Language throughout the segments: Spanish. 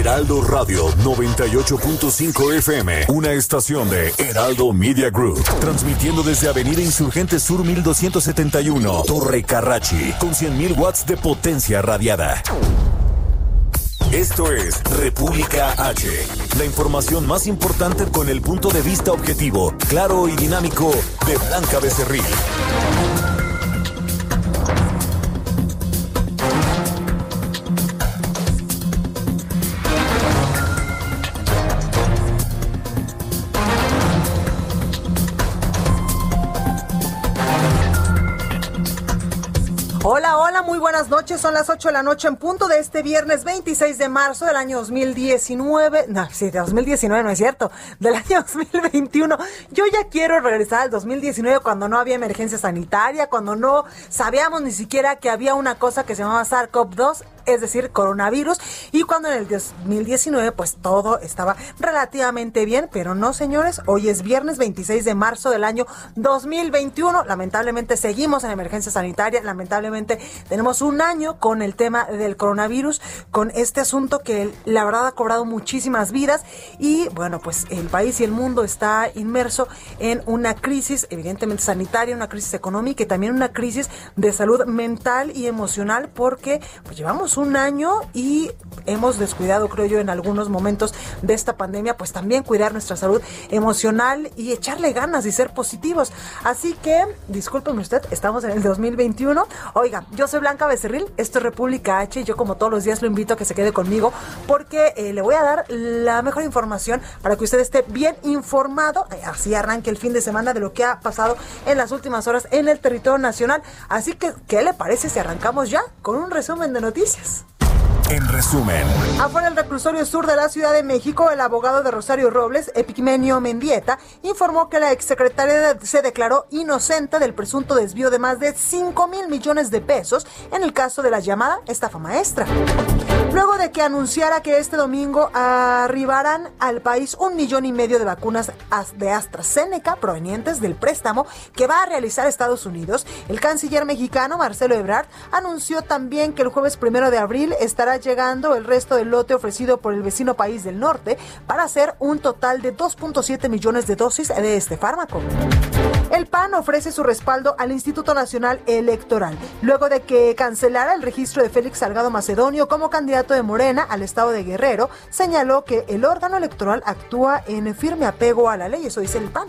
Heraldo Radio 98.5 FM, una estación de Heraldo Media Group, transmitiendo desde Avenida Insurgente Sur 1271, Torre Carrachi, con 100.000 watts de potencia radiada. Esto es República H, la información más importante con el punto de vista objetivo, claro y dinámico de Blanca Becerril. Hola, Son las 8 de la noche en punto de este viernes 26 de marzo del año 2019. No, sí, de 2019 no es cierto. Del año 2021. Yo ya quiero regresar al 2019 cuando no había emergencia sanitaria, cuando no sabíamos ni siquiera que había una cosa que se llamaba SARS-CoV-2 es decir, coronavirus, y cuando en el 2019 pues todo estaba relativamente bien, pero no señores, hoy es viernes 26 de marzo del año 2021, lamentablemente seguimos en emergencia sanitaria, lamentablemente tenemos un año con el tema del coronavirus, con este asunto que la verdad ha cobrado muchísimas vidas y bueno, pues el país y el mundo está inmerso en una crisis evidentemente sanitaria, una crisis económica y también una crisis de salud mental y emocional porque pues llevamos un año y hemos descuidado, creo yo, en algunos momentos de esta pandemia, pues también cuidar nuestra salud emocional y echarle ganas y ser positivos. Así que, discúlpeme usted, estamos en el 2021. Oiga, yo soy Blanca Becerril, esto es República H y yo como todos los días lo invito a que se quede conmigo porque eh, le voy a dar la mejor información para que usted esté bien informado, eh, así arranque el fin de semana de lo que ha pasado en las últimas horas en el territorio nacional. Así que, ¿qué le parece si arrancamos ya con un resumen de noticias? En resumen, Afuera del reclusorio sur de la Ciudad de México, el abogado de Rosario Robles, Epigmenio Mendieta, informó que la exsecretaria se declaró inocente del presunto desvío de más de 5 mil millones de pesos en el caso de la llamada estafa maestra. Luego de que anunciara que este domingo arribarán al país un millón y medio de vacunas de AstraZeneca provenientes del préstamo que va a realizar Estados Unidos, el canciller mexicano Marcelo Ebrard anunció también que el jueves primero de abril estará llegando el resto del lote ofrecido por el vecino país del norte para hacer un total de 2.7 millones de dosis de este fármaco. El PAN ofrece su respaldo al Instituto Nacional Electoral, luego de que cancelara el registro de Félix Salgado Macedonio como candidato de Morena al estado de Guerrero, señaló que el órgano electoral actúa en firme apego a la ley, eso dice el PAN.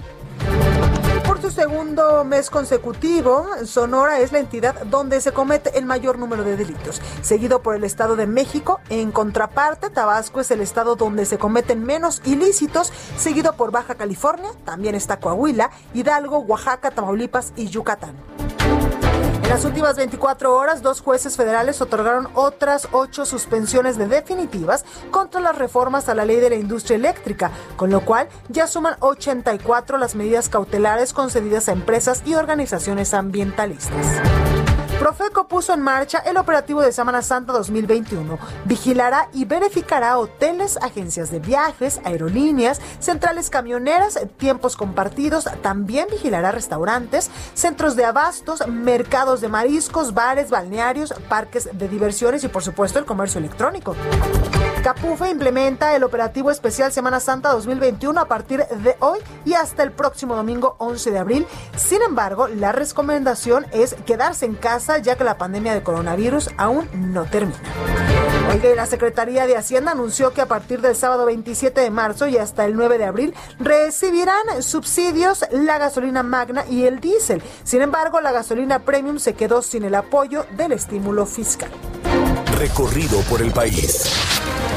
Por su segundo mes consecutivo, Sonora es la entidad donde se comete el mayor número de delitos, seguido por el Estado de México. En contraparte, Tabasco es el estado donde se cometen menos ilícitos, seguido por Baja California, también está Coahuila, Hidalgo, Oaxaca, Tamaulipas y Yucatán. Las últimas 24 horas, dos jueces federales otorgaron otras ocho suspensiones de definitivas contra las reformas a la ley de la industria eléctrica, con lo cual ya suman 84 las medidas cautelares concedidas a empresas y organizaciones ambientalistas. Profeco puso en marcha el operativo de Semana Santa 2021. Vigilará y verificará hoteles, agencias de viajes, aerolíneas, centrales camioneras, tiempos compartidos. También vigilará restaurantes, centros de abastos, mercados de mariscos, bares, balnearios, parques de diversiones y por supuesto el comercio electrónico. Capufe implementa el operativo especial Semana Santa 2021 a partir de hoy y hasta el próximo domingo 11 de abril. Sin embargo, la recomendación es quedarse en casa ya que la pandemia de coronavirus aún no termina. Oiga, la Secretaría de Hacienda anunció que a partir del sábado 27 de marzo y hasta el 9 de abril recibirán subsidios la gasolina magna y el diésel. Sin embargo, la gasolina premium se quedó sin el apoyo del estímulo fiscal. Recorrido por el país.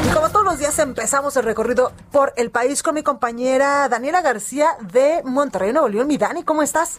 Y como todos los días empezamos el recorrido por el país con mi compañera Daniela García de Monterrey, Nuevo León. Mi Dani, ¿cómo estás?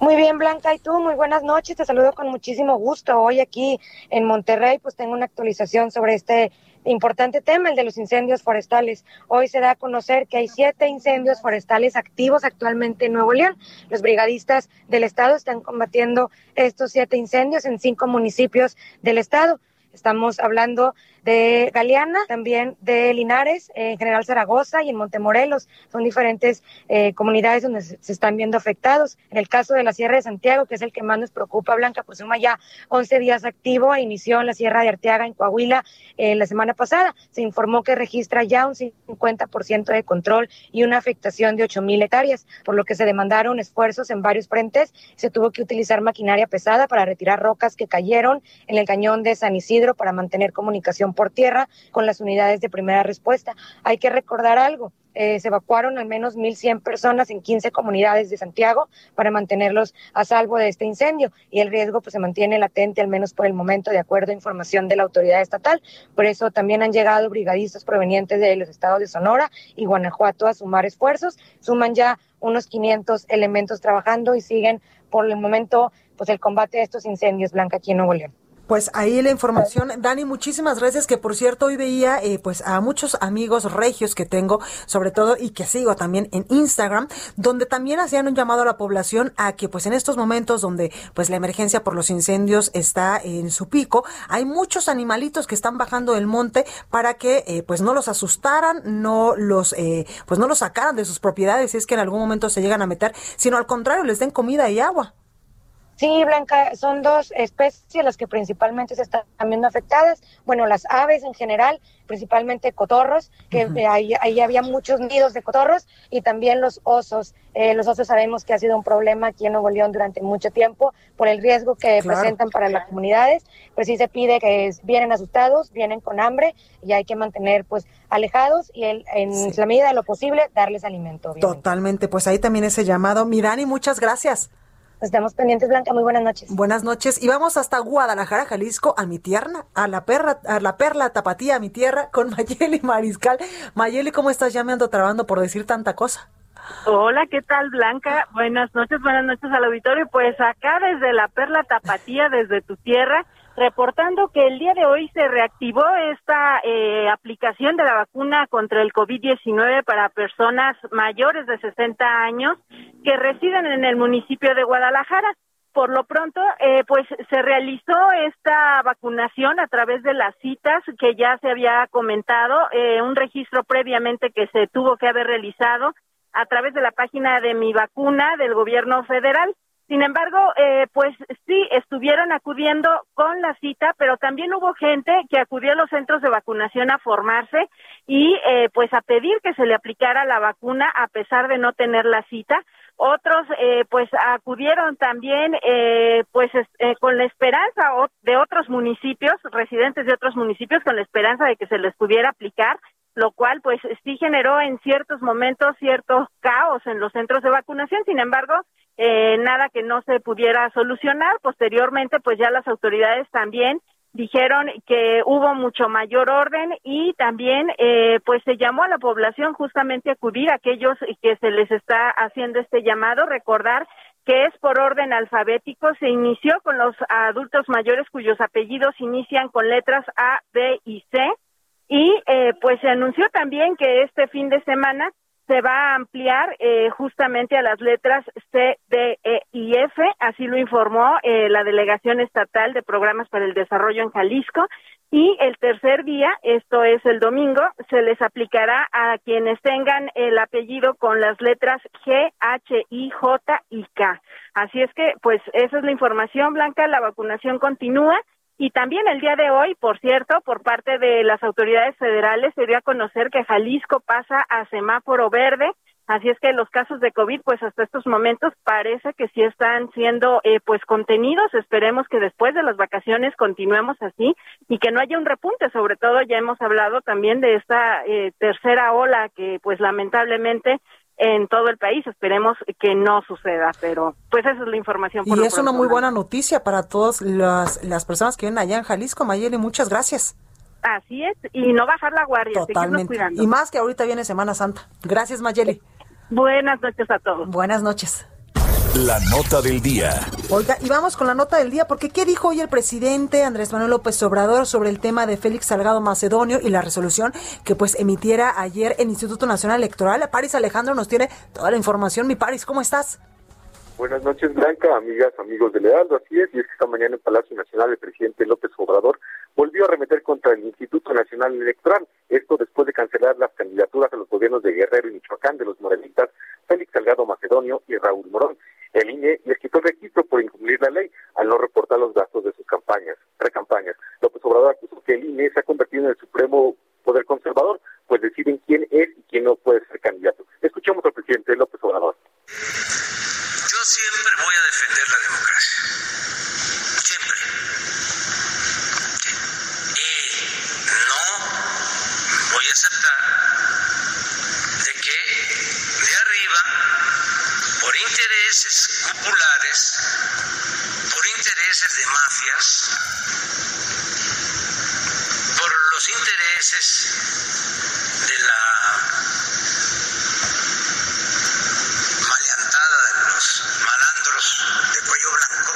Muy bien, Blanca, y tú, muy buenas noches, te saludo con muchísimo gusto. Hoy aquí en Monterrey, pues tengo una actualización sobre este importante tema, el de los incendios forestales. Hoy se da a conocer que hay siete incendios forestales activos actualmente en Nuevo León. Los brigadistas del estado están combatiendo estos siete incendios en cinco municipios del estado. Estamos hablando de Galeana, también de Linares, en General Zaragoza y en Montemorelos. Son diferentes eh, comunidades donde se, están viendo afectados. En el caso de la Sierra de Santiago, que es el que más nos preocupa, Blanca, pues suma ya 11 días activo e inició en la Sierra de Arteaga, en Coahuila, eh, la semana pasada. Se informó que registra ya un 50% de control y una afectación de 8 mil hectáreas, por lo que se demandaron esfuerzos en varios frentes. Se tuvo que utilizar maquinaria pesada para retirar rocas que cayeron en el cañón de San Isidro para mantener comunicación por tierra con las unidades de primera respuesta. Hay que recordar algo. Eh, se evacuaron al menos 1.100 personas en 15 comunidades de Santiago para mantenerlos a salvo de este incendio y el riesgo pues se mantiene latente al menos por el momento de acuerdo a información de la autoridad estatal. Por eso también han llegado brigadistas provenientes de los estados de Sonora y Guanajuato a sumar esfuerzos. Suman ya unos 500 elementos trabajando y siguen por el momento pues el combate de estos incendios blanca aquí en Nuevo León. Pues ahí la información. Dani, muchísimas gracias, que por cierto hoy veía eh, pues a muchos amigos regios que tengo, sobre todo, y que sigo también en Instagram, donde también hacían un llamado a la población a que pues en estos momentos donde pues la emergencia por los incendios está en su pico, hay muchos animalitos que están bajando del monte para que eh, pues no los asustaran, no los eh, pues no los sacaran de sus propiedades si es que en algún momento se llegan a meter, sino al contrario, les den comida y agua. Sí, Blanca, son dos especies las que principalmente se están viendo afectadas. Bueno, las aves en general, principalmente cotorros, que ahí, había muchos nidos de cotorros, y también los osos. Eh, los osos sabemos que ha sido un problema aquí en Nuevo León durante mucho tiempo por el riesgo que presentan para las comunidades. Pues sí se pide que vienen asustados, vienen con hambre y hay que mantener pues alejados y en la medida de lo posible darles alimento. Totalmente, pues ahí también ese llamado. Mirani, muchas gracias. Estamos pendientes, Blanca. Muy buenas noches. Buenas noches. Y vamos hasta Guadalajara, Jalisco, a mi tierra, a la perra, a la perla tapatía, a mi tierra, con Mayeli Mariscal. Mayeli, ¿cómo estás? Ya me ando trabando por decir tanta cosa. Hola, ¿qué tal, Blanca? Buenas noches, buenas noches al auditorio. Pues acá desde la perla tapatía, desde tu tierra, reportando que el día de hoy se reactivó esta eh, aplicación de la vacuna contra el COVID-19 para personas mayores de 60 años que residen en el municipio de Guadalajara. Por lo pronto, eh, pues se realizó esta vacunación a través de las citas que ya se había comentado, eh, un registro previamente que se tuvo que haber realizado a través de la página de mi vacuna del gobierno federal. Sin embargo, eh, pues sí, estuvieron acudiendo con la cita, pero también hubo gente que acudió a los centros de vacunación a formarse y eh, pues a pedir que se le aplicara la vacuna a pesar de no tener la cita. Otros eh, pues acudieron también pues con la esperanza de otros municipios, residentes de otros municipios, con la esperanza de que se les pudiera aplicar lo cual pues sí generó en ciertos momentos cierto caos en los centros de vacunación. Sin embargo, eh, nada que no se pudiera solucionar. Posteriormente, pues ya las autoridades también dijeron que hubo mucho mayor orden y también eh, pues se llamó a la población justamente a acudir a aquellos que se les está haciendo este llamado, recordar que es por orden alfabético, se inició con los adultos mayores cuyos apellidos inician con letras A, B y C. Y eh, pues se anunció también que este fin de semana se va a ampliar eh, justamente a las letras C, D, E y F, así lo informó eh, la Delegación Estatal de Programas para el Desarrollo en Jalisco. Y el tercer día, esto es el domingo, se les aplicará a quienes tengan el apellido con las letras G, H, I, J y K. Así es que, pues, esa es la información, Blanca. La vacunación continúa y también el día de hoy, por cierto, por parte de las autoridades federales, se dio a conocer que Jalisco pasa a semáforo verde. Así es que los casos de COVID, pues hasta estos momentos parece que sí están siendo eh, pues contenidos. Esperemos que después de las vacaciones continuemos así y que no haya un repunte. Sobre todo ya hemos hablado también de esta eh, tercera ola que pues lamentablemente en todo el país. Esperemos que no suceda, pero pues esa es la información. y es una muy buena noticia para todas las, las personas que viven allá en Jalisco. Mayeli, muchas gracias. Así es, y no bajar la guardia. Totalmente. Y más que ahorita viene Semana Santa. Gracias, Mayeli. Buenas noches a todos. Buenas noches. La nota del día. Oiga, y vamos con la nota del día, porque ¿qué dijo hoy el presidente Andrés Manuel López Obrador sobre el tema de Félix Salgado Macedonio y la resolución que pues emitiera ayer el Instituto Nacional Electoral? Paris Alejandro nos tiene toda la información. Mi Paris, ¿cómo estás? Buenas noches, Blanca, amigas, amigos de Lealdo. Así es, y es que esta mañana en Palacio Nacional el presidente López Obrador volvió a remeter contra el Instituto Nacional Electoral. Esto después de cancelar las candidaturas a los gobiernos de Guerrero y Michoacán de los morenistas Félix Salgado Macedonio y Raúl Morón. El INE les quitó el registro por incumplir la ley al no reportar los gastos de sus campañas, precampañas. López Obrador acusó que el INE se ha convertido en el supremo poder conservador, pues deciden quién es y quién no puede ser candidato. Escuchemos al presidente López Obrador siempre voy a defender la democracia. Siempre. Y no voy a aceptar intereses populares, por intereses de mafias, por los intereses de la de cuello blanco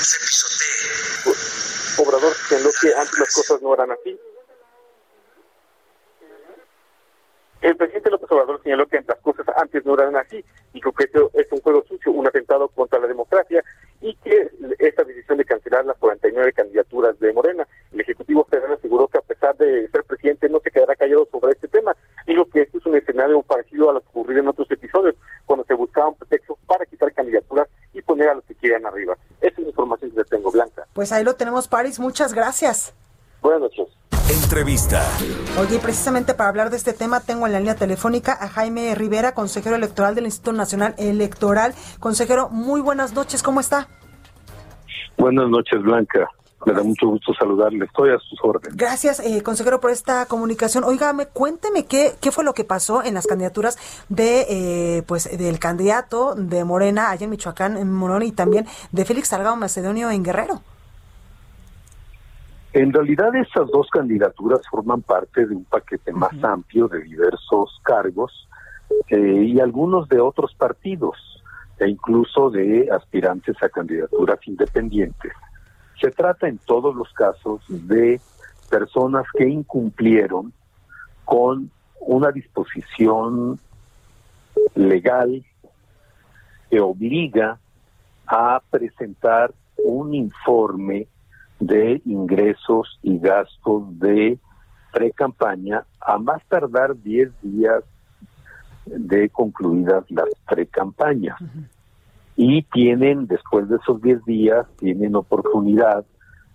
se pisotee. Obrador señaló que antes las cosas no eran así. El presidente López Obrador señaló que las cosas antes no eran así, y que esto es un juego sucio, un atentado contra la democracia, y que esta decisión de cancelar las 49 candidaturas de Morena, el Ejecutivo Federal aseguró que a pesar de ser presidente no se quedará callado sobre este tema. Digo que esto es un escenario parecido a lo que ocurrió en otros episodios, cuando se buscaban pretextos para quitar candidaturas y poner a los que quieran arriba. Esa es la información que tengo, Blanca. Pues ahí lo tenemos, Paris. Muchas gracias. Buenas noches. Entrevista. Oye, precisamente para hablar de este tema tengo en la línea telefónica a Jaime Rivera, consejero electoral del Instituto Nacional Electoral. Consejero, muy buenas noches, ¿cómo está? Buenas noches, Blanca. Me da mucho gusto saludarle. Estoy a sus órdenes. Gracias, eh, consejero, por esta comunicación. Óigame, cuénteme qué, qué fue lo que pasó en las candidaturas de, eh, pues, del candidato de Morena allá en Michoacán, en Morón, y también de Félix Salgado Macedonio en Guerrero. En realidad, esas dos candidaturas forman parte de un paquete más amplio de diversos cargos eh, y algunos de otros partidos e incluso de aspirantes a candidaturas independientes. Se trata en todos los casos de personas que incumplieron con una disposición legal que obliga a presentar un informe de ingresos y gastos de pre-campaña a más tardar 10 días de concluidas las pre-campañas y tienen, después de esos 10 días, tienen oportunidad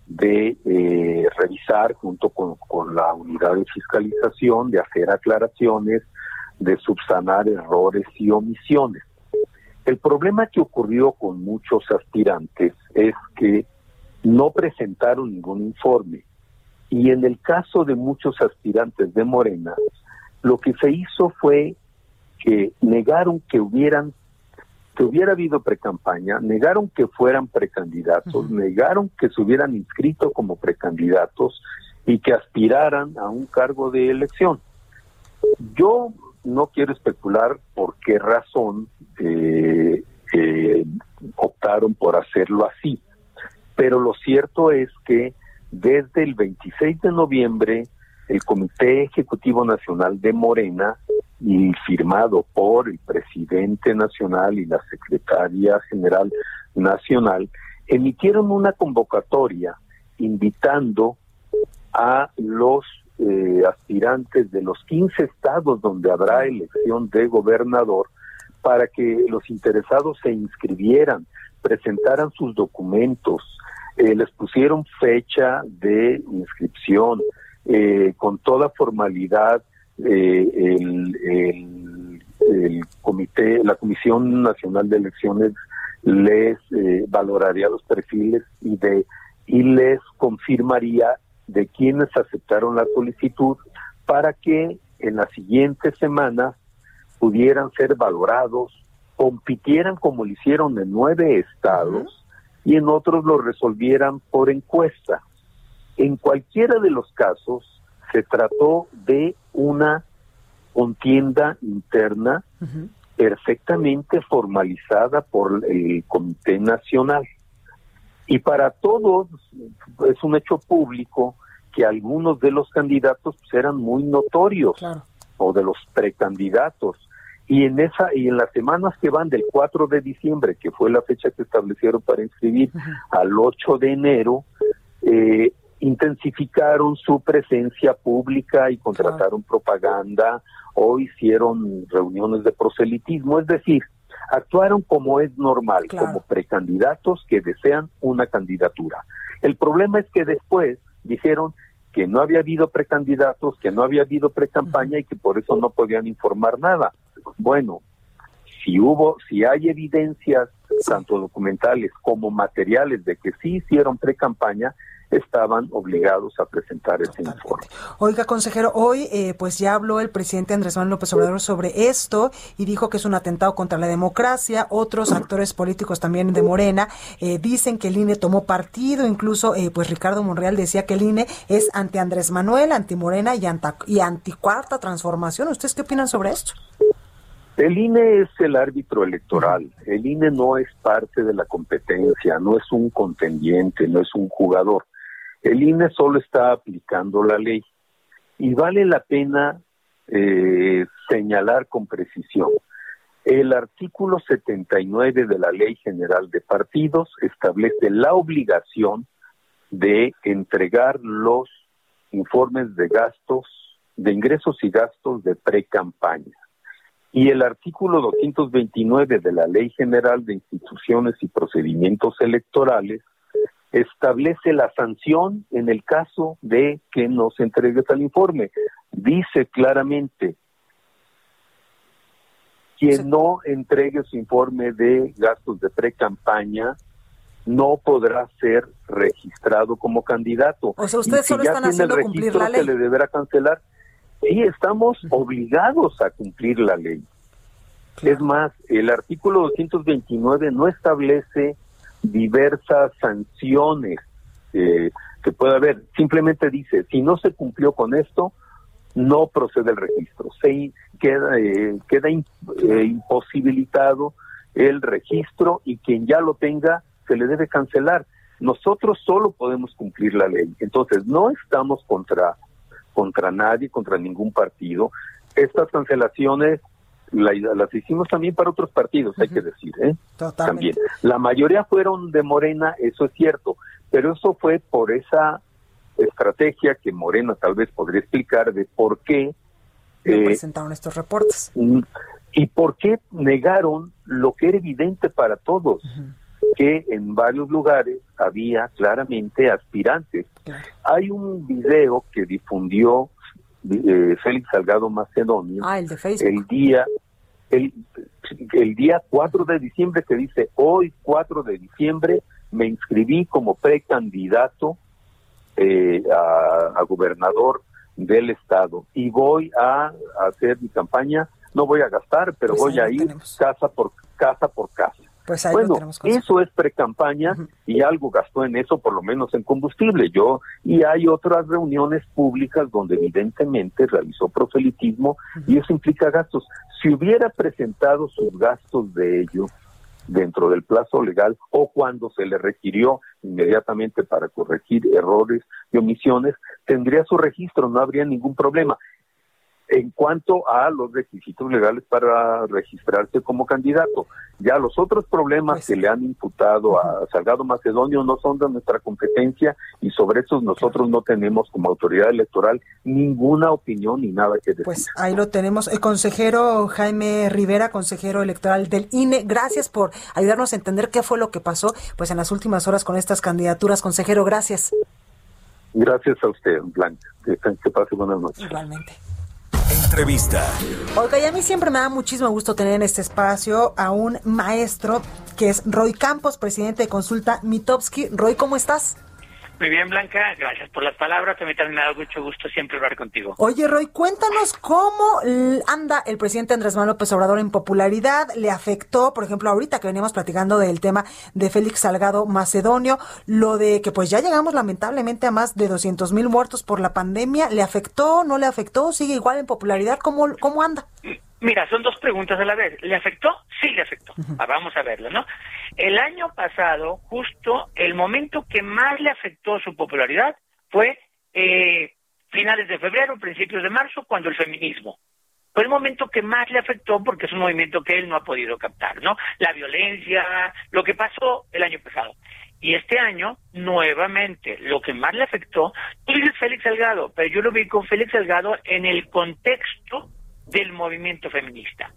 de eh, revisar junto con, con la unidad de fiscalización, de hacer aclaraciones, de subsanar errores y omisiones. El problema que ocurrió con muchos aspirantes es que no presentaron ningún informe. Y en el caso de muchos aspirantes de Morena, lo que se hizo fue que negaron que hubieran que hubiera habido precampaña, negaron que fueran precandidatos, negaron que se hubieran inscrito como precandidatos y que aspiraran a un cargo de elección. Yo no quiero especular por qué razón eh, eh, optaron por hacerlo así, pero lo cierto es que desde el 26 de noviembre el Comité Ejecutivo Nacional de Morena y firmado por el presidente nacional y la secretaria general nacional, emitieron una convocatoria invitando a los eh, aspirantes de los 15 estados donde habrá elección de gobernador para que los interesados se inscribieran, presentaran sus documentos, eh, les pusieron fecha de inscripción, eh, con toda formalidad eh, el, el, comité, la Comisión Nacional de Elecciones les eh, valoraría los perfiles y de y les confirmaría de quienes aceptaron la solicitud para que en las siguientes semanas pudieran ser valorados, compitieran como lo hicieron en nueve estados y en otros lo resolvieran por encuesta. En cualquiera de los casos, se trató de una contienda interna perfectamente formalizada por el Comité Nacional. Y para todos es un hecho público que algunos de los candidatos pues, eran muy notorios o de los precandidatos y en esa y en las semanas que van del 4 de diciembre que fue la fecha que establecieron para inscribir al 8 de enero eh, intensificaron su presencia pública y contrataron propaganda o hicieron reuniones de proselitismo. Es decir actuaron como es normal como precandidatos que desean una candidatura. El problema es que después dijeron que no había habido precandidatos, que no había habido precampaña y que por eso no podían informar nada. Bueno, si hubo, si hay evidencias, tanto documentales como materiales, de que sí hicieron pre-campaña, estaban obligados a presentar ese informe. Oiga, consejero, hoy eh, pues ya habló el presidente Andrés Manuel López Obrador sobre esto y dijo que es un atentado contra la democracia. Otros actores políticos también de Morena eh, dicen que el INE tomó partido, incluso eh, pues Ricardo Monreal decía que el INE es anti Andrés Manuel, anti Morena y, y anti cuarta transformación. ¿Ustedes qué opinan sobre esto? El INE es el árbitro electoral. El INE no es parte de la competencia, no es un contendiente, no es un jugador. El INE solo está aplicando la ley y vale la pena eh, señalar con precisión. El artículo 79 de la Ley General de Partidos establece la obligación de entregar los informes de gastos, de ingresos y gastos de pre-campaña. Y el artículo 229 de la Ley General de Instituciones y Procedimientos Electorales establece la sanción en el caso de que no se entregue tal informe. Dice claramente, quien no entregue su informe de gastos de pre-campaña no podrá ser registrado como candidato. O sea, ustedes solo están haciendo cumplir la ley. Se le deberá cancelar sí estamos obligados a cumplir la ley. Es más, el artículo 229 no establece diversas sanciones eh, que pueda haber. Simplemente dice, si no se cumplió con esto, no procede el registro. Se queda, eh, queda eh, imposibilitado el registro y quien ya lo tenga se le debe cancelar. Nosotros solo podemos cumplir la ley. Entonces, no estamos contra contra nadie, contra ningún partido. Estas cancelaciones las hicimos también para otros partidos, hay que decir, ¿eh? También. La mayoría fueron de Morena, eso es cierto, pero eso fue por esa estrategia que Morena tal vez podría explicar de por qué eh, presentaron estos reportes y por qué negaron lo que era evidente para todos que en varios lugares había claramente aspirantes. Hay un video que difundió eh, Félix Salgado Macedonio ah, el, día el, el día 4 de diciembre que dice hoy 4 de diciembre me inscribí como precandidato eh, a, a, gobernador del estado y voy a, hacer mi campaña. No voy a gastar pero pues voy a ir casa por casa por casa pues bueno, eso es pre-campaña y algo gastó en eso, por lo menos en combustible. Yo y hay otras reuniones públicas donde evidentemente realizó proselitismo y eso implica gastos. Si hubiera presentado sus gastos de ello dentro del plazo legal o cuando se le requirió inmediatamente para corregir errores y omisiones, tendría su registro, no habría ningún problema en cuanto a los requisitos legales para registrarse como candidato. Ya los otros problemas pues que le han imputado a Salgado Macedonio no son de nuestra competencia y sobre eso nosotros no tenemos como autoridad electoral ninguna opinión ni nada que decir. Pues ahí lo tenemos. El consejero Jaime Rivera, consejero electoral del INE, gracias por ayudarnos a entender qué fue lo que pasó pues en las últimas horas con estas candidaturas. Consejero, gracias. Gracias a usted, Blanca. Que, que pase buenas noches. Igualmente. Entrevista. Oiga, y a mí siempre me da muchísimo gusto tener en este espacio a un maestro que es Roy Campos, presidente de Consulta Mitowski. Roy, ¿cómo estás? Muy bien, Blanca, gracias por las palabras. A mí también me ha dado mucho gusto siempre hablar contigo. Oye, Roy, cuéntanos cómo anda el presidente Andrés Manuel López Obrador en popularidad. ¿Le afectó, por ejemplo, ahorita que veníamos platicando del tema de Félix Salgado Macedonio, lo de que pues ya llegamos lamentablemente a más de 200 mil muertos por la pandemia? ¿Le afectó, no le afectó? ¿Sigue igual en popularidad? ¿Cómo, cómo anda? Mira, son dos preguntas a la vez. ¿Le afectó? Sí, le afectó. Ah, vamos a verlo, ¿no? El año pasado, justo el momento que más le afectó su popularidad fue eh, finales de febrero, principios de marzo, cuando el feminismo. Fue el momento que más le afectó porque es un movimiento que él no ha podido captar, ¿no? La violencia, lo que pasó el año pasado. Y este año, nuevamente, lo que más le afectó, tú dices Félix Salgado, pero yo lo vi con Félix Salgado en el contexto del movimiento feminista.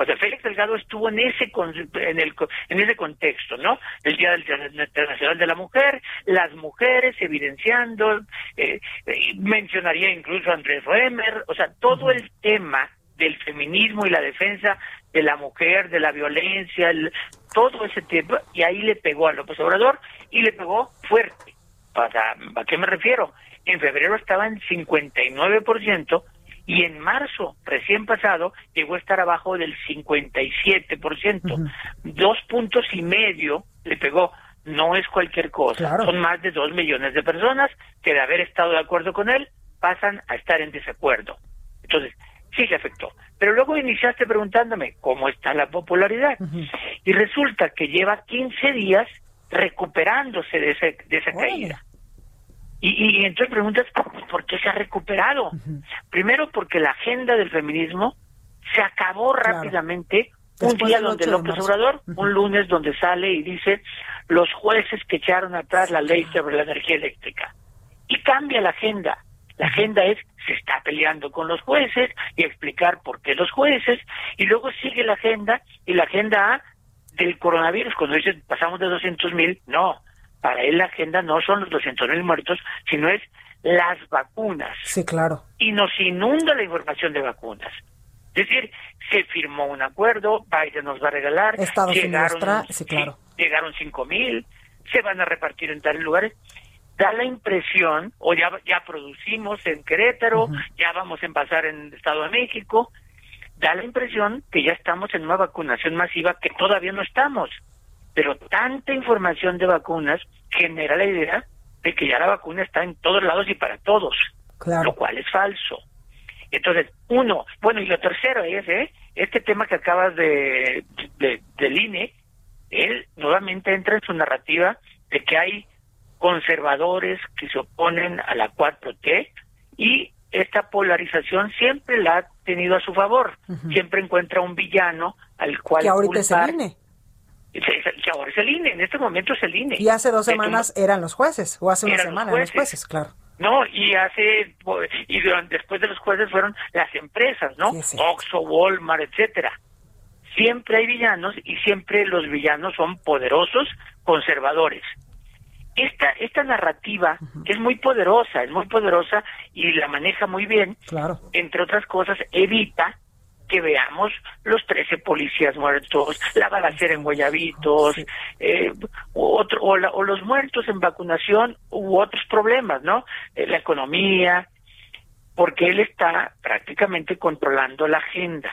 O sea, Félix Delgado estuvo en ese en el en ese contexto, ¿no? El Día Internacional de la Mujer, las mujeres evidenciando, eh, eh, mencionaría incluso a Andrés Remer, o sea, todo el tema del feminismo y la defensa de la mujer, de la violencia, todo ese tema, y ahí le pegó a López Obrador y le pegó fuerte. ¿Para, ¿A qué me refiero? En febrero estaba en 59%, y en marzo recién pasado llegó a estar abajo del 57%. Dos puntos y medio le pegó. No es cualquier cosa. Son más de dos millones de personas que de haber estado de acuerdo con él pasan a estar en desacuerdo. Entonces, sí le afectó. Pero luego iniciaste preguntándome cómo está la popularidad. Y resulta que lleva 15 días recuperándose de, ese, de esa caída. Y, entonces preguntas, ¿por qué se ha recuperado? Primero porque la agenda del feminismo se acabó rápidamente. Un día donde López Obrador, un lunes donde sale y dice los jueces que echaron atrás la ley sobre la energía eléctrica. Y cambia la agenda. La agenda es, se está peleando con los jueces y explicar por qué los jueces, y luego sigue la agenda, y la agenda A del coronavirus, cuando dice pasamos de 200 mil, no, para él la agenda no son los 200 mil muertos, sino es las vacunas. Sí, claro. Y nos inunda la información de vacunas. Es decir, se firmó un acuerdo, Biden nos va a regalar, Estados llegaron, sí, claro. llegaron 5 mil, se van a repartir en tales lugares. Da la impresión, o ya, ya producimos en Querétaro, ya vamos a empezar en el Estado de México, da la impresión que ya estamos en una vacunación masiva que todavía no estamos. Pero tanta información de vacunas genera la idea de que ya la vacuna está en todos lados y para todos, lo cual es falso. Entonces, uno, bueno, y lo tercero es, ¿eh? este tema que acabas de, de, del INE, él nuevamente entra en su narrativa de que hay conservadores que se oponen a la 4T y esta polarización siempre la ha tenido a su favor. Siempre encuentra un villano al cual que ahorita es el INE que ahora es el INE, en este momento es el INE. Y hace dos semanas eran los jueces, o hace una semana eran los jueces, claro. No, y hace, y después de los jueces fueron las empresas, ¿no? Oxxo, Walmart, etcétera. Siempre hay villanos y siempre los villanos son poderosos, conservadores. Esta, esta narrativa es muy poderosa, es muy poderosa y la maneja muy bien. Claro. Entre otras cosas, evita que veamos los 13 policías muertos, la balacera en Guayabitos, eh, otro, o, los muertos en vacunación u otros problemas, ¿no? Eh, la economía, porque él está prácticamente controlando la agenda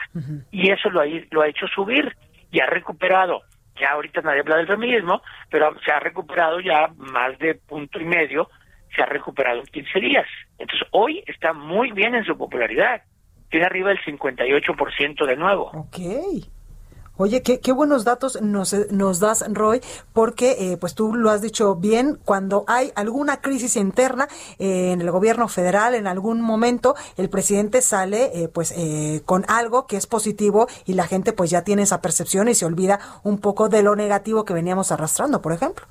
y eso lo ha, lo ha hecho subir y ha recuperado. Ya ahorita nadie habla del feminismo, pero se ha recuperado ya más de punto y medio, se ha recuperado en 15 días. Entonces hoy está muy bien en su popularidad tiene arriba el 58% de nuevo. Ok. Oye, qué, qué buenos datos nos, nos das, Roy, porque eh, pues tú lo has dicho bien, cuando hay alguna crisis interna eh, en el gobierno federal, en algún momento el presidente sale eh, pues con algo que es positivo y la gente pues ya tiene esa percepción y se olvida un poco de lo negativo que veníamos arrastrando, por ejemplo.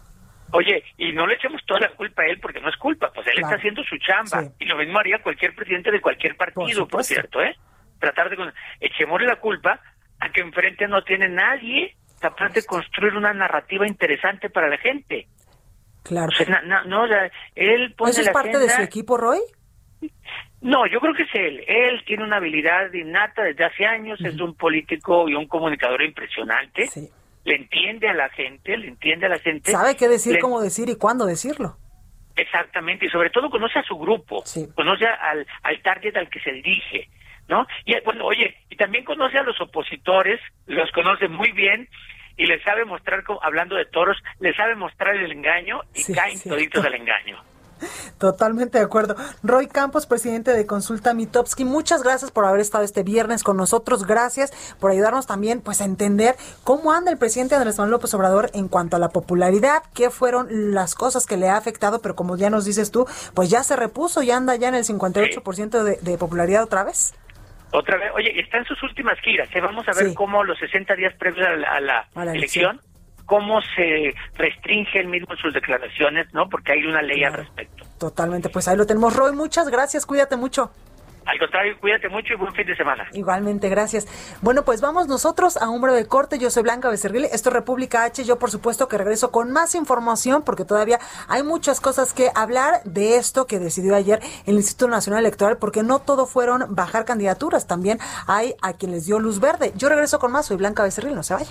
Oye, y no le echemos toda la culpa a él porque no es culpa, pues él está haciendo su chamba. Y lo mismo haría cualquier presidente de cualquier partido, por, cierto, ¿eh? Tratar de... Echemosle la culpa a que enfrente no tiene nadie capaz de construir una narrativa interesante para la gente. Claro. no, él pone ¿Eso es parte de su equipo, Roy? No, yo creo que es él. Él tiene una habilidad innata desde hace años, es un político y un comunicador impresionante. Sí le entiende a la gente, le entiende a la gente. Sabe qué decir, cómo decir y cuándo decirlo. Exactamente, y sobre todo conoce a su grupo, conoce al, al target al que se dirige, ¿no? Y bueno, oye, y también conoce a los opositores, los conoce muy bien y le sabe mostrar, hablando de toros, le sabe mostrar el engaño y caen toditos del engaño. Totalmente de acuerdo. Roy Campos, presidente de Consulta Mitowski, muchas gracias por haber estado este viernes con nosotros. Gracias por ayudarnos también pues a entender cómo anda el presidente Andrés Manuel López Obrador en cuanto a la popularidad, qué fueron las cosas que le ha afectado, pero como ya nos dices tú, pues ya se repuso y anda ya en el 58% de, de popularidad otra vez. Otra vez, oye, está en sus últimas giras. ¿eh? Vamos a ver cómo los 60 días previos a la, elección, cómo se restringe el mismo sus declaraciones, ¿no? Porque hay una ley al respecto. Totalmente, pues ahí lo tenemos. Roy, muchas gracias, cuídate mucho. Al contrario, cuídate mucho y buen fin de semana. Igualmente, gracias. Bueno, pues vamos nosotros a un breve corte. Yo soy Blanca Becerril, esto es República H. Yo, por supuesto, que regreso con más información porque todavía hay muchas cosas que hablar de esto que decidió ayer el Instituto Nacional Electoral, porque no todo fueron bajar candidaturas, también hay a quien les dio luz verde. Yo regreso con más, soy Blanca Becerril, no se vaya.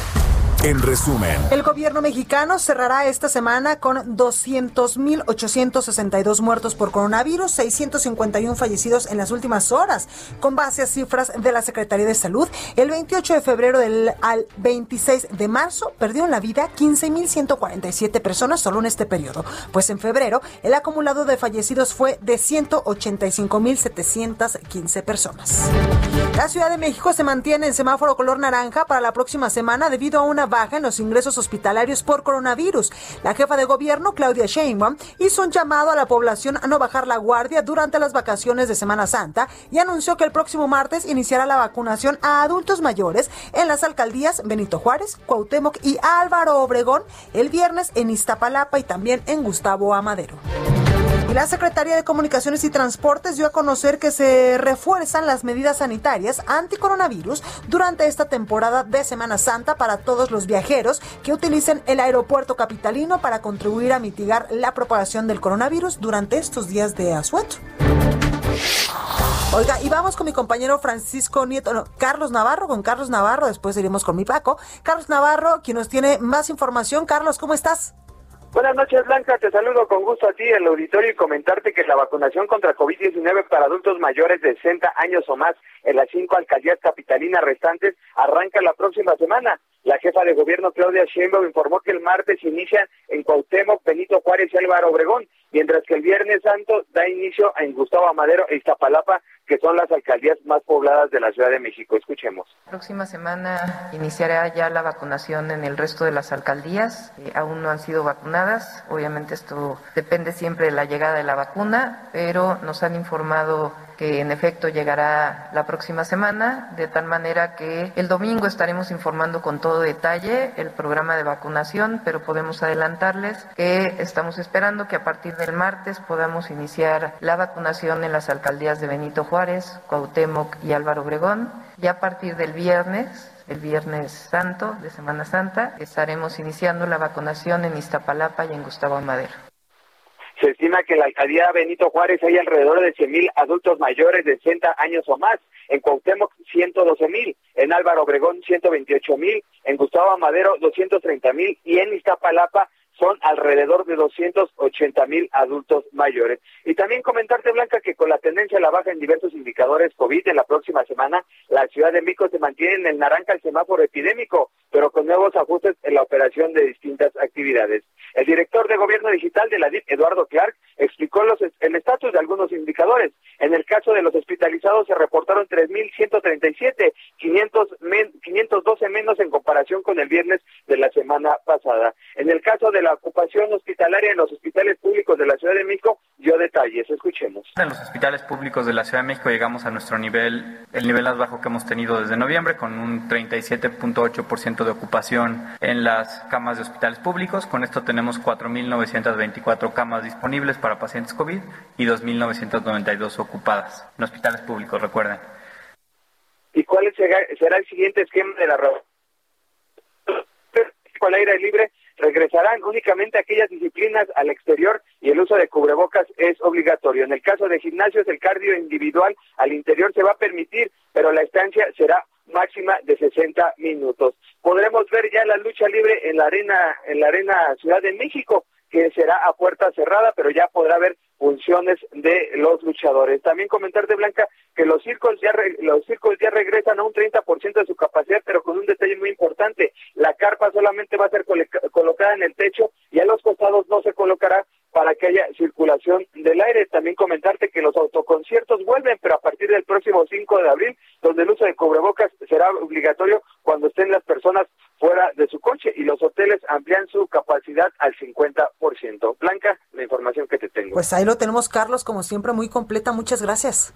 en resumen, el gobierno mexicano cerrará esta semana con 200.862 muertos por coronavirus, 651 fallecidos en las últimas horas. Con base a cifras de la Secretaría de Salud, el 28 de febrero del, al 26 de marzo perdieron la vida 15.147 personas solo en este periodo, pues en febrero el acumulado de fallecidos fue de 185.715 personas. La Ciudad de México se mantiene en semáforo color naranja para la próxima semana debido a una baja en los ingresos hospitalarios por coronavirus. La jefa de gobierno, Claudia Sheinbaum, hizo un llamado a la población a no bajar la guardia durante las vacaciones de Semana Santa y anunció que el próximo martes iniciará la vacunación a adultos mayores en las alcaldías Benito Juárez, Cuauhtémoc y Álvaro Obregón, el viernes en Iztapalapa y también en Gustavo Amadero. Y la Secretaría de Comunicaciones y Transportes dio a conocer que se refuerzan las medidas sanitarias anti-coronavirus durante esta temporada de Semana Santa para todos los viajeros que utilicen el aeropuerto capitalino para contribuir a mitigar la propagación del coronavirus durante estos días de asueto. Oiga, y vamos con mi compañero Francisco Nieto, Carlos Navarro, con Carlos Navarro, después iremos con mi Paco. Carlos Navarro, quien nos tiene más información. Carlos, ¿cómo estás? Buenas noches, Blanca. Te saludo con gusto a ti, el auditorio, y comentarte que la vacunación contra COVID-19 para adultos mayores de 60 años o más en las cinco alcaldías capitalinas restantes arranca la próxima semana. La jefa de gobierno, Claudia Sheinbaum, informó que el martes inicia en Cuauhtémoc, Benito Juárez y Álvaro Obregón, mientras que el Viernes Santo da inicio en Gustavo Amadero e Iztapalapa, que son las alcaldías más pobladas de la Ciudad de México. Escuchemos. Próxima semana iniciará ya la vacunación en el resto de las alcaldías. aún no han sido vacunadas. Obviamente esto depende siempre de la llegada de la vacuna, pero nos han informado que en efecto llegará la próxima semana, de tal manera que el domingo estaremos informando con todo detalle el programa de vacunación, pero podemos adelantarles que estamos esperando que a partir del martes podamos iniciar la vacunación en las alcaldías de Benito Juárez, Cuauhtémoc y Álvaro Obregón, y a partir del viernes el Viernes Santo de Semana Santa, estaremos iniciando la vacunación en Iztapalapa y en Gustavo Madero. Se estima que en la alcaldía Benito Juárez hay alrededor de 100.000 adultos mayores de 60 años o más. En Cuauhtémoc, 112.000. En Álvaro Obregón, 128.000. En Gustavo Amadero, 230.000. Y en Iztapalapa, son alrededor de 280 mil adultos mayores. Y también comentarte, Blanca, que con la tendencia a la baja en diversos indicadores COVID en la próxima semana, la Ciudad de México se mantiene en el naranja el semáforo epidémico, pero con nuevos ajustes en la operación de distintas actividades. El director de Gobierno Digital de la DIP, Eduardo Clark, explicó los, el estatus de algunos indicadores. En el caso de los hospitalizados se reportaron 3.137, 500 512 menos en comparación con el viernes de la semana pasada. En el caso de la ocupación hospitalaria en los hospitales públicos de la Ciudad de México, dio detalles. Escuchemos. En los hospitales públicos de la Ciudad de México llegamos a nuestro nivel, el nivel más bajo que hemos tenido desde noviembre, con un 37.8% de ocupación en las camas de hospitales públicos. Con esto tenemos 4.924 camas disponibles para pacientes COVID y 2.992 ocupadas en hospitales públicos, recuerden. ¿Y cuál será el siguiente esquema de la con aire libre regresarán únicamente aquellas disciplinas al exterior y el uso de cubrebocas es obligatorio. En el caso de gimnasios, el cardio individual al interior se va a permitir, pero la estancia será máxima de 60 minutos. Podremos ver ya la lucha libre en la arena en la arena Ciudad de México que será a puerta cerrada, pero ya podrá haber funciones de los luchadores. También comentarte, Blanca, que los circos ya los circos ya regresan a un 30% de su capacidad, pero con un detalle muy importante. La carpa solamente va a ser colocada en el techo y a los costados no se colocará para que haya circulación del aire. También comentarte que los autoconciertos vuelven, pero a partir del próximo 5 de abril, donde el uso de cubrebocas será obligatorio cuando estén las personas fuera de su coche y los hoteles amplían su capacidad al 50%. Blanca, la información que te tengo. Pues tenemos, Carlos, como siempre, muy completa. Muchas gracias.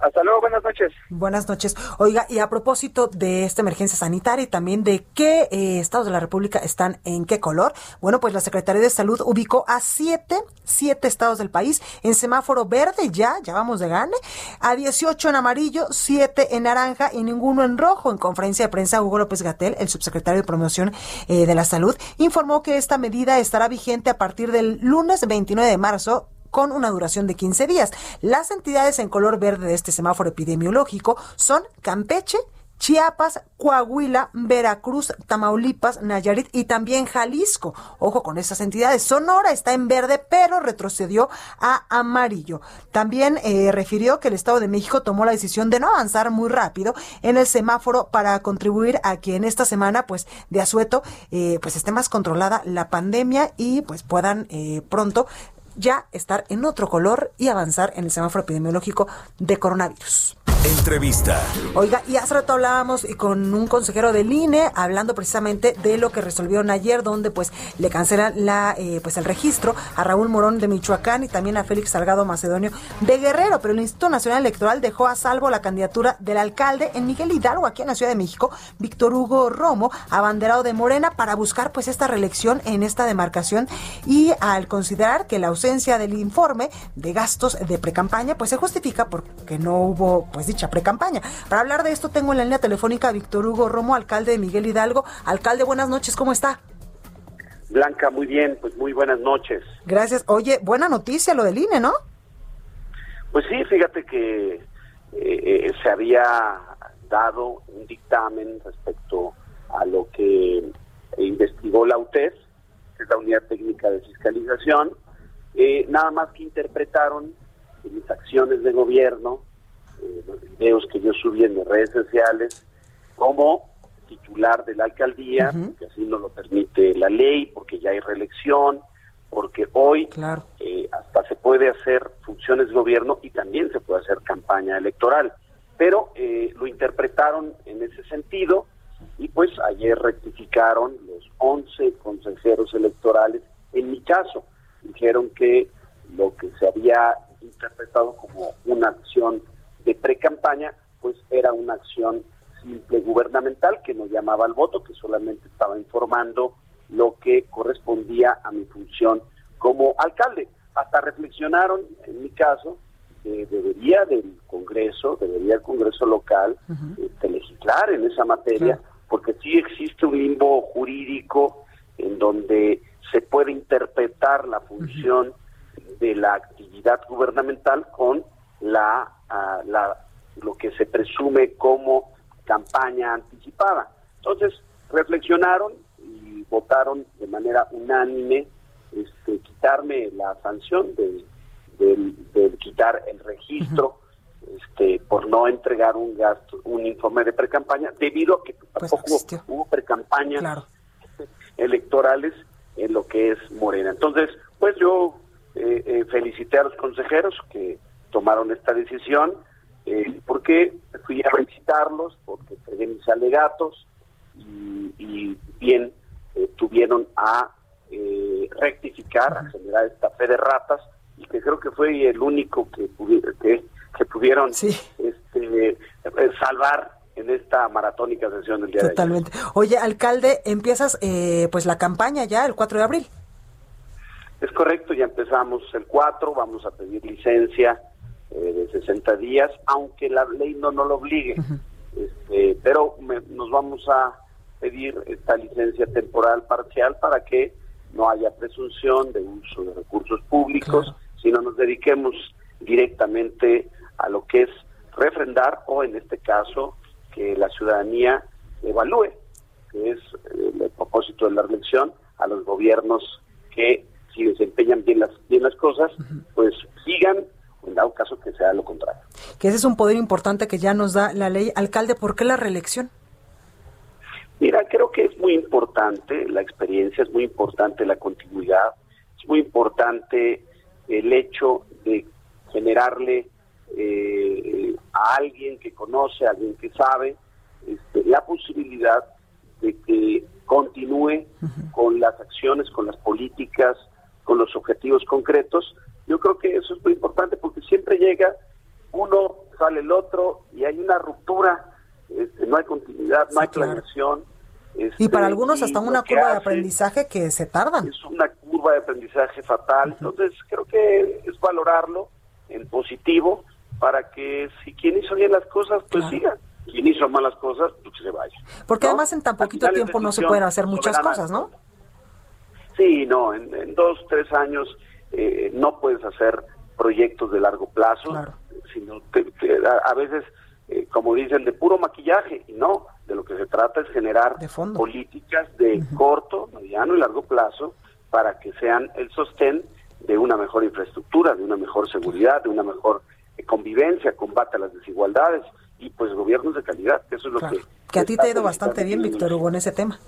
Hasta luego, buenas noches. Buenas noches. Oiga, y a propósito de esta emergencia sanitaria y también de qué eh, estados de la República están en qué color, bueno, pues la Secretaría de Salud ubicó a siete, siete estados del país en semáforo verde ya, ya vamos de gane, a 18 en amarillo, siete en naranja y ninguno en rojo. En conferencia de prensa, Hugo López Gatel, el subsecretario de Promoción eh, de la Salud, informó que esta medida estará vigente a partir del lunes 29 de marzo con una duración de 15 días. Las entidades en color verde de este semáforo epidemiológico son Campeche, Chiapas, Coahuila, Veracruz, Tamaulipas, Nayarit y también Jalisco. Ojo con estas entidades. Sonora está en verde, pero retrocedió a amarillo. También eh, refirió que el Estado de México tomó la decisión de no avanzar muy rápido en el semáforo para contribuir a que en esta semana, pues, de asueto, eh, pues esté más controlada la pandemia y pues puedan eh, pronto ya estar en otro color y avanzar en el semáforo epidemiológico de coronavirus. Entrevista. Oiga, y hace rato hablábamos con un consejero del INE hablando precisamente de lo que resolvieron ayer, donde pues le cancelan la eh, pues el registro a Raúl Morón de Michoacán y también a Félix Salgado Macedonio de Guerrero, pero el Instituto Nacional Electoral dejó a salvo la candidatura del alcalde en Miguel Hidalgo, aquí en la Ciudad de México, Víctor Hugo Romo, abanderado de Morena, para buscar pues esta reelección en esta demarcación y al considerar que la ausencia del informe de gastos de precampaña pues se justifica porque no hubo pues dicha pre-campaña. Para hablar de esto tengo en la línea telefónica a Víctor Hugo Romo, alcalde de Miguel Hidalgo. Alcalde, buenas noches, ¿cómo está? Blanca, muy bien, pues muy buenas noches. Gracias. Oye, buena noticia lo del INE, ¿no? Pues sí, fíjate que eh, eh, se había dado un dictamen respecto a lo que investigó la UTES, que es la Unidad Técnica de Fiscalización, eh, nada más que interpretaron mis acciones de gobierno eh, los videos que yo subí en mis redes sociales como titular de la alcaldía, que así no lo permite la ley, porque ya hay reelección, porque hoy eh, hasta se puede hacer funciones de gobierno y también se puede hacer campaña electoral. Pero eh, lo interpretaron en ese sentido y pues ayer rectificaron los 11 consejeros electorales. En mi caso, dijeron que lo que se había interpretado como una acción de pre-campaña, pues era una acción simple gubernamental que no llamaba al voto, que solamente estaba informando lo que correspondía a mi función como alcalde. Hasta reflexionaron, en mi caso, que debería del Congreso, debería el Congreso local este, legislar en esa materia, porque sí existe un limbo jurídico en donde se puede interpretar la función de la actividad gubernamental con la la, lo que se presume como campaña anticipada. Entonces, reflexionaron y votaron de manera unánime este, quitarme la sanción de, quitar el registro este, por no entregar un gasto, un informe de precampaña, debido a que pues tampoco hubo precampañas electorales en lo que es Morena. Entonces, pues yo eh, eh, felicité a los consejeros que tomaron esta decisión, eh, porque fui a visitarlos, porque entregué mis alegatos y, bien eh, tuvieron a eh, rectificar, a generar esta fe de ratas y que creo que fue el único que, que, que pudieron este, eh, salvar en esta maratónica sesión del día Totalmente. Oye, alcalde, empiezas eh, pues la campaña ya el 4 de abril. Es correcto, ya empezamos el 4, vamos a pedir licencia eh, de 60 días, aunque la ley no nos lo obligue. este, pero nos vamos a pedir esta licencia temporal parcial para que no haya presunción de uso de recursos públicos, sino nos dediquemos directamente a lo que es refrendar o en este caso que la ciudadanía evalúe, que es eh, el propósito de la elección a los gobiernos que si desempeñan bien las bien las cosas, pues sigan en dado caso que sea lo contrario. Que ese es un poder importante que ya nos da la ley. Alcalde, ¿por qué la reelección? Mira, creo que es muy importante la experiencia, es muy importante la continuidad, es muy importante el hecho de generarle eh, a alguien que conoce, a alguien que sabe, este, la posibilidad de que continúe con las acciones, con las políticas, con los objetivos concretos. Yo creo que eso es muy importante porque siempre llega uno, sale el otro y hay una ruptura, este, no hay continuidad, no hay planeación. Este, y para algunos hasta una curva de aprendizaje que se tardan. Es una curva de aprendizaje fatal, entonces creo que es valorarlo en positivo para que si quien hizo bien las cosas, pues siga. Quien hizo malas cosas, pues se vaya. Porque además en tan poquito tiempo no se pueden hacer muchas cosas, ¿no? Sí, no, en, dos, tres años eh, no puedes hacer proyectos de largo plazo, sino a, veces, eh, como dicen, de puro maquillaje, y no, de lo que se trata es generar políticas de corto, mediano y largo plazo para que sean el sostén de una mejor infraestructura, de una mejor seguridad, de una mejor convivencia, combate a las desigualdades y pues gobiernos de calidad, eso es lo que... Que a ti te ha ido bastante bien, Víctor Hugo, en ese tema.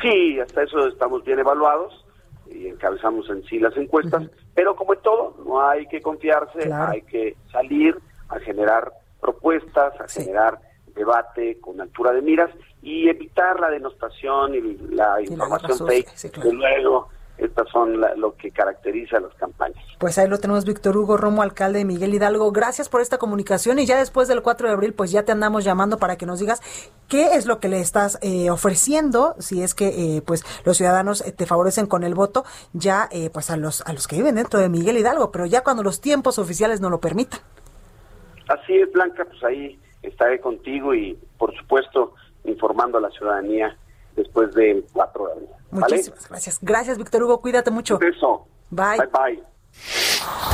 Sí, hasta eso estamos bien evaluados y encabezamos en sí las encuestas, pero como en todo, no hay que confiarse, hay que salir a generar propuestas, a generar debate con altura de miras y evitar la denostación y la información fake que luego estas son lo que caracteriza las campañas. Pues ahí lo tenemos, Víctor Hugo Romo, alcalde de Miguel Hidalgo. Gracias por esta comunicación y ya después del 4 de abril, pues ya te andamos llamando para que nos digas qué es lo que le estás eh, ofreciendo, si es que eh, pues los ciudadanos eh, te favorecen con el voto, ya pues a los, a los que viven dentro de Miguel Hidalgo, pero ya cuando los tiempos oficiales no lo permitan. Así es, Blanca, pues ahí estaré contigo y por supuesto informando a la ciudadanía después del 4 de abril. Muchísimas gracias. Gracias, Víctor Hugo. Cuídate mucho. Un beso. Bye. Bye, bye.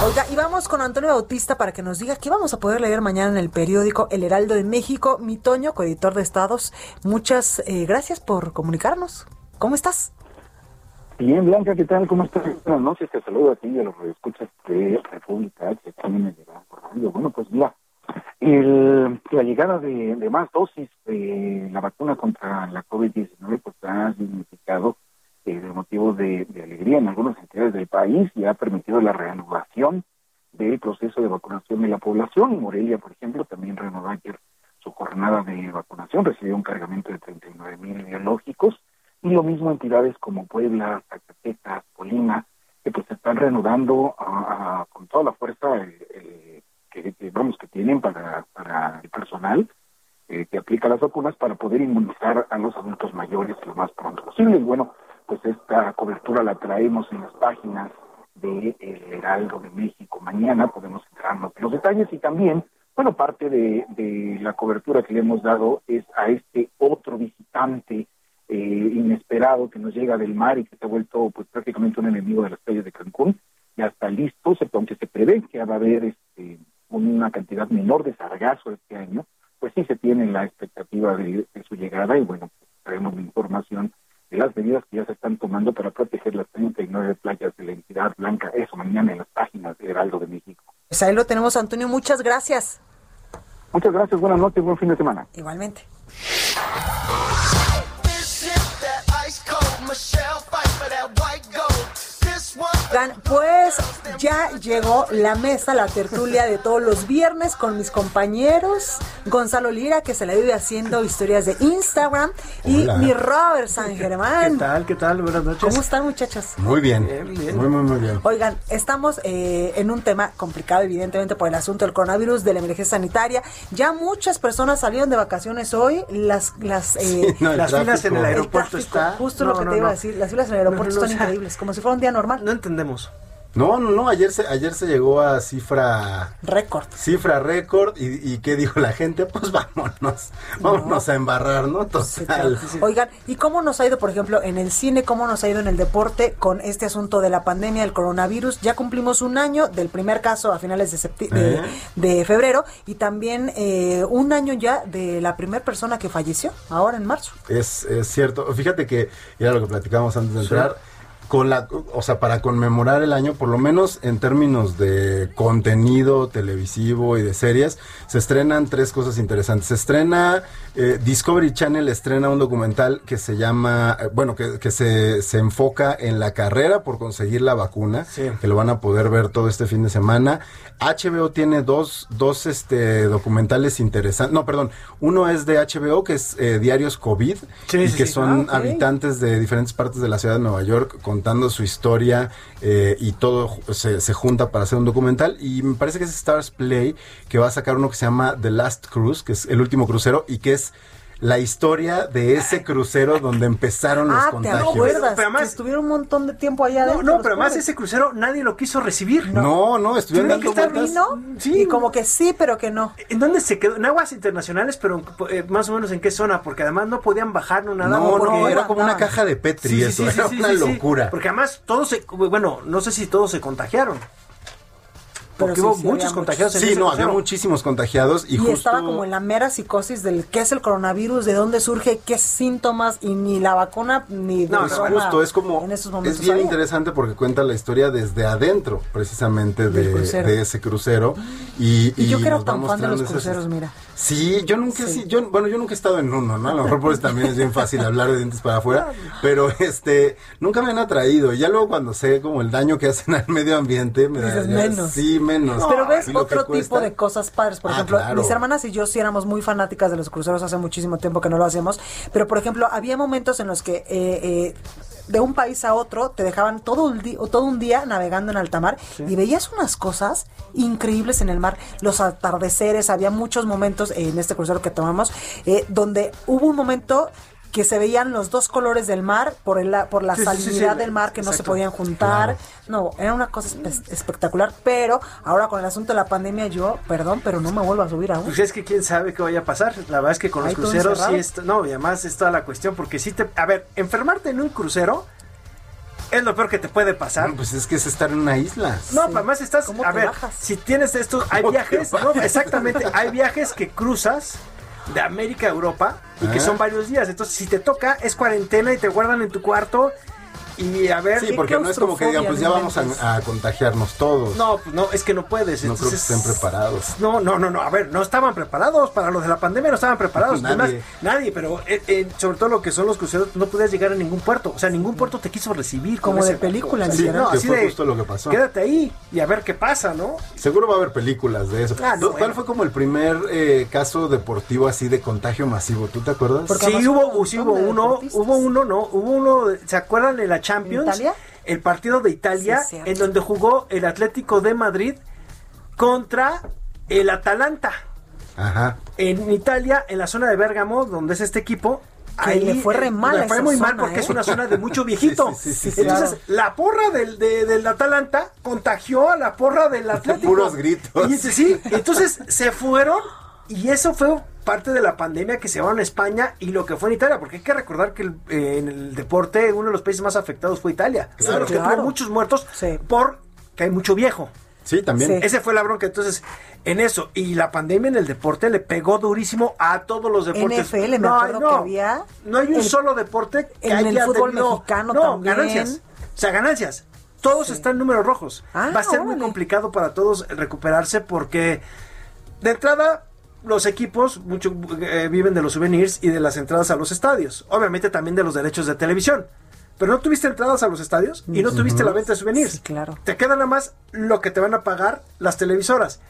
Oiga, y vamos con Antonio Bautista para que nos diga qué vamos a poder leer mañana en el periódico El Heraldo de México. Mi Toño, coeditor de Estados, muchas eh, gracias por comunicarnos. ¿Cómo estás? Bien, Blanca, ¿qué tal? ¿Cómo estás? Buenas noches, te saludo a ti y a los que escuchas de República que también me por radio. Bueno, pues mira, el, la llegada de, de, más dosis de la vacuna contra la COVID-19 pues ha significado eh, motivo de, alegría en algunas entidades del país y ha permitido la reanudación del proceso de vacunación de la población. Morelia, por ejemplo, también reanudó ayer su jornada de vacunación, recibió un cargamento de 39 mil biológicos y lo mismo entidades como Puebla, Zacatecas, Colima, que pues están reanudando con toda la fuerza el que, vamos que tienen para, para el personal eh, que aplica las vacunas para poder inmunizar a los adultos mayores lo más pronto posible. Y bueno, pues esta cobertura la traemos en las páginas de El Heraldo de México. Mañana podemos entrarnos en los detalles y también, bueno, parte de, de la cobertura que le hemos dado es a este otro visitante eh, inesperado que nos llega del mar y que se ha vuelto pues prácticamente un enemigo de las playas de Cancún. Ya está listo, aunque se prevé que va a haber este una cantidad menor de sargazo este año, pues sí se tiene la expectativa de, su llegada y bueno, traemos la información de las medidas que ya se están tomando para proteger las 39 playas de la entidad blanca. Eso mañana en las páginas de Heraldo de México. Pues ahí lo tenemos, Antonio. Muchas gracias. Muchas gracias. Buenas noches. Buen fin de semana. Igualmente. Oigan, pues ya llegó la mesa, la tertulia de todos los viernes con mis compañeros. Gonzalo Lira, que se la vive haciendo historias de Instagram. Y mi Robert San Germán. ¿Qué tal? ¿Qué tal? Buenas noches. ¿Cómo están, muchachos? Muy bien. bien. Muy, muy, muy bien. Oigan, estamos eh, en un tema complicado, evidentemente, por el asunto del coronavirus, de la emergencia sanitaria. Ya muchas personas salieron de vacaciones hoy. Las, las, eh, no, Las filas en el el aeropuerto tráfico, está. Justo No, lo que no, te iba a decir. Las filas en el aeropuerto No, no, están o sea, increíbles, como si fuera un día normal. No entendemos. No, no, no, ayer se, ayer se llegó a cifra Récord. cifra récord y, y ¿qué dijo la gente? Pues vámonos, vámonos a embarrar, ¿no? Total. Oigan, ¿y cómo nos ha ido, por ejemplo, en el cine, cómo nos ha ido en el deporte con este asunto de la pandemia, del coronavirus? Ya cumplimos un año del primer caso a finales de, septi- ¿Eh? de febrero y también eh, un año ya de la primera persona que falleció, ahora en marzo. Es, es cierto. Fíjate que era lo que platicábamos antes de Sí. entrar. Con la, o sea, para conmemorar el año, por lo menos en términos de contenido televisivo y de series, se estrenan tres cosas interesantes. Se estrena, eh, Discovery Channel estrena un documental que se llama, eh, bueno, que, que se, se enfoca en la carrera por conseguir la vacuna, Sí. que lo van a poder ver todo este fin de semana. HBO tiene dos, dos este, documentales interesantes. No, perdón. Uno es de HBO, que es eh, Diarios COVID, Sí, y sí, que son Ah, habitantes de diferentes partes de la ciudad de Nueva York contando su historia eh, y todo se, se junta para hacer un documental. Y me parece que es Stars Play, que va a sacar uno que se llama The Last Cruise, que es el último crucero, y que es la historia de ese crucero donde empezaron los Ah, ¿te contagios. acuerdas? Pero además- estuvieron un montón de tiempo allá No, adentro. no, los pero además ese crucero nadie lo quiso recibir. No, no, estuvieron Tuvieron dando que vueltas. vino Sí. y como que sí, pero que no. ¿En dónde se quedó? En aguas internacionales, pero eh, más o menos en qué zona, porque además no podían bajar no nada. No, no, era como una caja de Petri eso, era una sí, sí. locura. Porque además todos se, bueno, no sé si todos se contagiaron. Pero Porque sí, hubo sí, muchos contagiados en Sí, ese no, había muchísimos contagiados y, Y, justo... estaba como en la mera psicosis del qué es el coronavirus, de dónde surge, qué síntomas y ni la vacuna ni No, broma justo, es como, en esos es momentos bien había. interesante porque cuenta la historia desde adentro, precisamente, de, ese crucero. Y, Y yo que era tan fan de los esas- cruceros, mira. Sí, yo nunca, sí. yo, bueno, yo nunca he estado en uno, ¿no? A lo mejor por eso también es bien fácil hablar de dientes para afuera, pero este, nunca me han atraído. Y ya luego cuando sé como el daño que hacen al medio ambiente, me da Dices, menos. Sí, menos. Pero ves otro tipo de cosas padres. Por Ah, ejemplo, claro. mis hermanas y yo sí éramos muy fanáticas de los cruceros hace muchísimo tiempo que no lo hacemos. Pero, por ejemplo, había momentos en los que eh, eh, de un país a otro te dejaban todo, el todo un día navegando en alta mar y veías unas cosas increíbles en el mar. Los atardeceres, había muchos momentos en este crucero que tomamos eh, donde hubo un momento que se veían los dos colores del mar por el, por la Sí, sí, sí, salinidad sí, del mar que no se podían juntar. No, era una cosa espe- espectacular, pero ahora con el asunto de la pandemia yo, perdón, pero no me vuelvo a subir aún. Pues es que quién sabe qué vaya a pasar. La verdad es que con los cruceros sí está, no, y además es toda la cuestión, porque si te, a ver, enfermarte en un crucero es lo peor que te puede pasar. No, pues es que es estar en una isla. No, pero además estás, ¿Cómo a te ver, bajas? si tienes estos, hay ¿Cómo te viajes, no, exactamente, hay viajes que cruzas de América a Europa y que son varios días. Entonces, si te toca, es cuarentena y te guardan en tu cuarto y a ver. Sí, ¿qué porque no es como que digan, pues ya vamos a, a contagiarnos todos. No, pues no, es que no puedes. No creo que estén preparados. No, no, no, no. A ver, no estaban preparados para lo de la pandemia, no estaban preparados. Nadie. Además, nadie, pero eh, eh, sobre todo lo que son los cruceros, no podías llegar a ningún puerto. O sea, ningún puerto te quiso recibir. Como de película, Sí, no, que así fue de, justo lo que pasó. Quédate ahí y a ver qué pasa, ¿no? Seguro va a haber películas de eso. Ah, no, ¿Cuál bueno. fue como el primer eh, caso deportivo así de contagio masivo? ¿Tú te acuerdas? Porque sí, hubo hubo, un sí montón hubo de uno, hubo uno, no, hubo uno, ¿se acuerdan de la Champions? El partido de Italia, Sí, en donde jugó el Atlético de Madrid contra el Atalanta. Ajá. En Italia, en la zona de Bérgamo, donde es este equipo, Que le fue re eh, mal le fue esa muy mal porque ¿eh? es una zona de mucho viejito. Sí, sí, sí, sí, Entonces, la porra del, de- del Atalanta contagió a la porra del Atlético. Puros gritos. Y, sí, entonces se fueron y eso fue parte de la pandemia que se llevaron a España y lo que fue en Italia, porque hay que recordar que el- eh, en el deporte uno de los países más afectados fue Italia, Claro. porque Claro. tuvo muchos muertos Sí. porque hay mucho viejo. Sí, también. Sí. Ese fue la bronca. Entonces, en eso, y la pandemia en el deporte le pegó durísimo a todos los deportes. NFL, me acuerdo que había. No hay un El- solo deporte que en el haya fútbol tenido- mexicano no, también. ganancias. O sea, ganancias. Todos están en números rojos. Ah, Va a ser muy órale. complicado para todos recuperarse porque, de entrada, los equipos mucho eh, viven de los souvenirs y de las entradas a los estadios. Obviamente también de los derechos de televisión. pero no tuviste entradas a los estadios y no tuviste la venta de souvenirs. claro. Te queda nada más lo que te van a pagar las televisoras.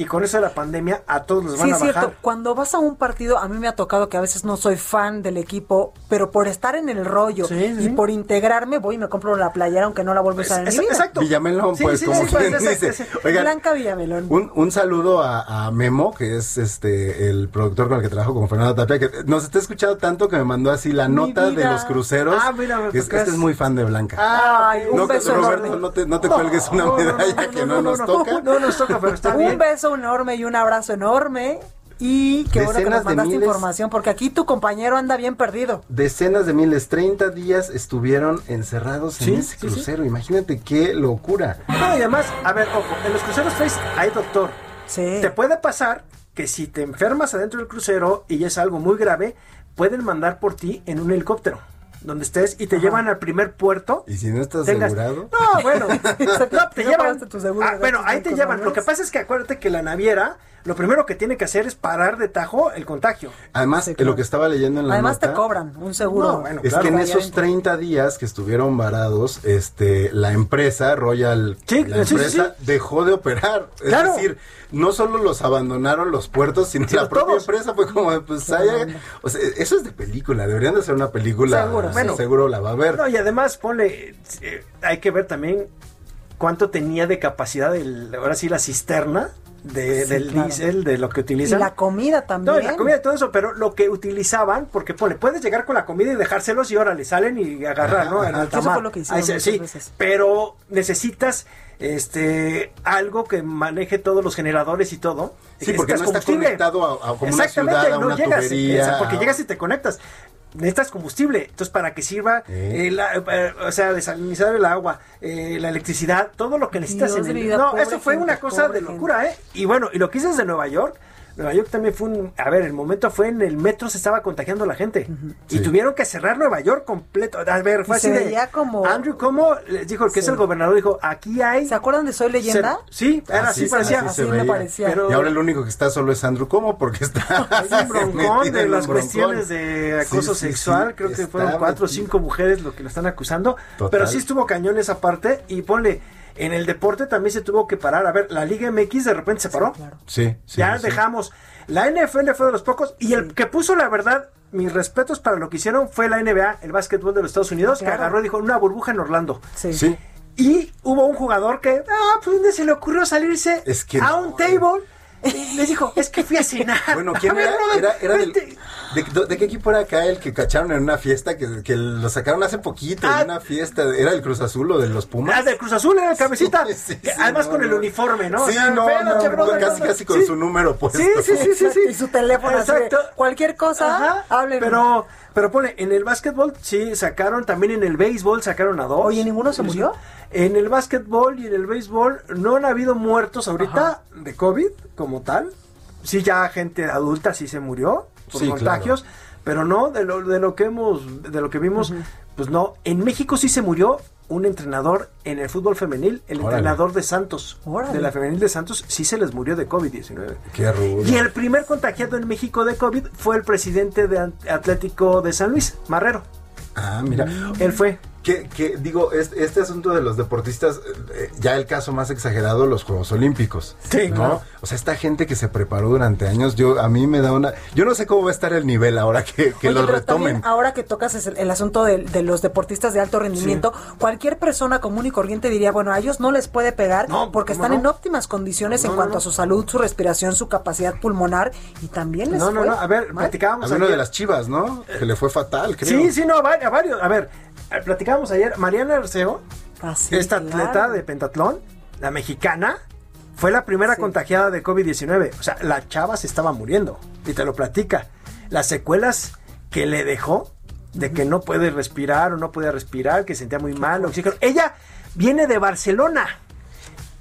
Y con eso de la pandemia a todos los van Sí, a es bajar. cierto. Cuando vas a un partido, a mí me ha tocado que a veces no soy fan del equipo, pero por estar en el rollo y por integrarme, voy y me compro la playera, aunque no la vuelvo a usar en mi vida. Villamelón, Sí, pues, sí, como sí, quien pues, dice. ese- Oigan, Blanca Villamelón. Un, un saludo a, a Memo, que es este el productor con el que trabajo con Fernando Tapia, que nos está escuchando tanto que me mandó así la Mi nota de los cruceros. Ah, mira, me Es- este es muy fan de Blanca. Ay, un no, beso Roberto, enorme. no te, no te cuelgues una medalla que no, nos toca. No nos toca, pero está un bien. Beso enorme y un abrazo enorme. Y qué bueno que Decenas nos de mandaste miles. información, porque aquí tu compañero anda bien perdido. Decenas de miles, 30 días estuvieron encerrados en ese sí, sí. crucero. Imagínate qué locura. No, y además, a ver, ojo, en los cruceros Face hay doctor. Sí. Te puede pasar que si te enfermas adentro del crucero y es algo muy grave, pueden mandar por ti en un helicóptero donde estés y te llevan al primer puerto. Y si no estás Tengas- asegurado. No, bueno, no, te llevan. pagaste tu seguro Ah, bueno, ahí te llevan. Lo que pasa es que acuérdate que la naviera, lo primero que tiene que hacer es parar de tajo el contagio. Además, Sí, claro. lo que estaba leyendo en la Además te cobran un seguro. No, bueno, Es claro. que en esos dentro. 30 días que estuvieron varados, este, la empresa Royal, Sí, la sí, sí, empresa dejó de operar. Es Claro. decir, no solo los abandonaron los puertos, sino la propia todos. empresa fue como, de, pues, haya- o sea, eso es de película, deberían de ser una película. Seguro, Bueno, seguro la va a ver. No, y además, ponle, eh, hay que ver también cuánto tenía de capacidad, el, ahora sí, la cisterna de, Sí, del claro. diésel, de lo que Y utilizan. la comida también. No, y la comida y todo eso, pero lo que utilizaban, porque ponle, puedes llegar con la comida y dejárselos y órale, salen y agarrar, ¿no? Ajá, eso fue lo que hicieron Ahí sí, veces. pero necesitas este algo que maneje todos los generadores y todo. Sí, porque no está conectado a- a como una Exactamente, ciudad, a no una llegas, tubería, esa- porque a- llegas y te conectas. Necesitas combustible, entonces para que sirva, Eh. eh, la- eh, o sea, desalinizar el agua, eh, la electricidad, todo lo que necesitas Dios en el... vida, No, eso fue gente, una cosa de locura, ¿eh? Y bueno, y lo que de Nueva York, Nueva York también fue un... A ver, el momento fue en el metro se estaba contagiando la gente. Y Sí. tuvieron que cerrar Nueva York completo. A ver, fue Y se así de... veía como- Andrew como les dijo, el que es el gobernador, dijo, aquí hay... ¿Se acuerdan de Soy Leyenda? Sí, era Así- así, parecía. así así me veía. parecía. Pero- Y ahora el único que está solo es Andrew Como porque está Es un broncón de las cuestiones de acoso Sí, sí, sexual. sí, Creo que fueron cuatro o cinco mujeres lo que lo están acusando. Total. Pero sí estuvo cañón esa parte. Y ponle, en el deporte también se tuvo que parar. A ver, la Liga MX de repente se paró. Sí, sí, ya sí. dejamos. La NFL fue de los pocos. Y el que puso la verdad, mis respetos para lo que hicieron, fue la NBA, el básquetbol de los Estados Unidos, Claro. que agarró y dijo una burbuja en Orlando. Sí. Sí. Y hubo un jugador que, ah, pues ¿dónde se le ocurrió salirse Es que a no, un table? Les dijo, es que fui a cenar. Bueno, ¿quién era? Era, era del- de, de qué equipo era acá el que cacharon en una fiesta que, que lo sacaron hace poquito Ah. en una fiesta? ¿Era el Cruz Azul o de los Pumas? Ah, del Cruz Azul era el cabecita. Sí, sí, Que sí, además no, con el uniforme, ¿no? O Sí, sea, no, no, brother, casi no, casi con sí. su número puesto. Sí, sí, sí, sí, sí. Y su teléfono así Exacto. Cualquier cosa, Ajá, háblenme. Pero, pero pone, en el básquetbol sí sacaron, también en el béisbol sacaron a dos. Oye, ¿ninguno se murió? En el básquetbol y en el béisbol no han habido muertos ahorita de COVID como tal. Sí, ya gente adulta sí se murió por Sí, contagios, pero no de lo, de lo que hemos, de lo que vimos, pues no. En México sí se murió un entrenador en el fútbol femenil, el Órale. entrenador de Santos, Órale. de la femenil de Santos, sí se les murió de COVID-19. Qué rudo. Y el primer contagiado en México de COVID fue el presidente de Atlético de San Luis, Marrero. Ah, mira. Él fue. Que, que digo, este, este asunto de los deportistas, eh, ya el caso más exagerado, los Juegos Olímpicos. Sí, ¿no? claro. O sea, esta gente que se preparó durante años, yo a mí me da una... Yo no sé cómo va a estar el nivel ahora que, que Oye, lo pero retomen. también ahora que tocas el, el asunto de, de los deportistas de alto rendimiento, cualquier persona común y corriente diría, bueno, a ellos no les puede pegar No, porque ¿cómo están no? en óptimas condiciones No, en no, cuanto no. a su salud, su respiración, su capacidad pulmonar y también les No, no, fue no. A ver, mal. platicábamos A uno de las chivas, ¿no? Que le fue fatal, creo. Sí, sí, no, a vari- a varios. A ver, platicábamos ayer. Mariana Arceo, Ah, sí, esta claro. atleta de pentatlón, la mexicana, fue la primera Sí. contagiada de COVID-19. O sea, la chava se estaba muriendo. Y te lo platica. Las secuelas que le dejó de que no puede respirar o no podía respirar, que sentía muy mal, oxígeno. Ella viene de Barcelona.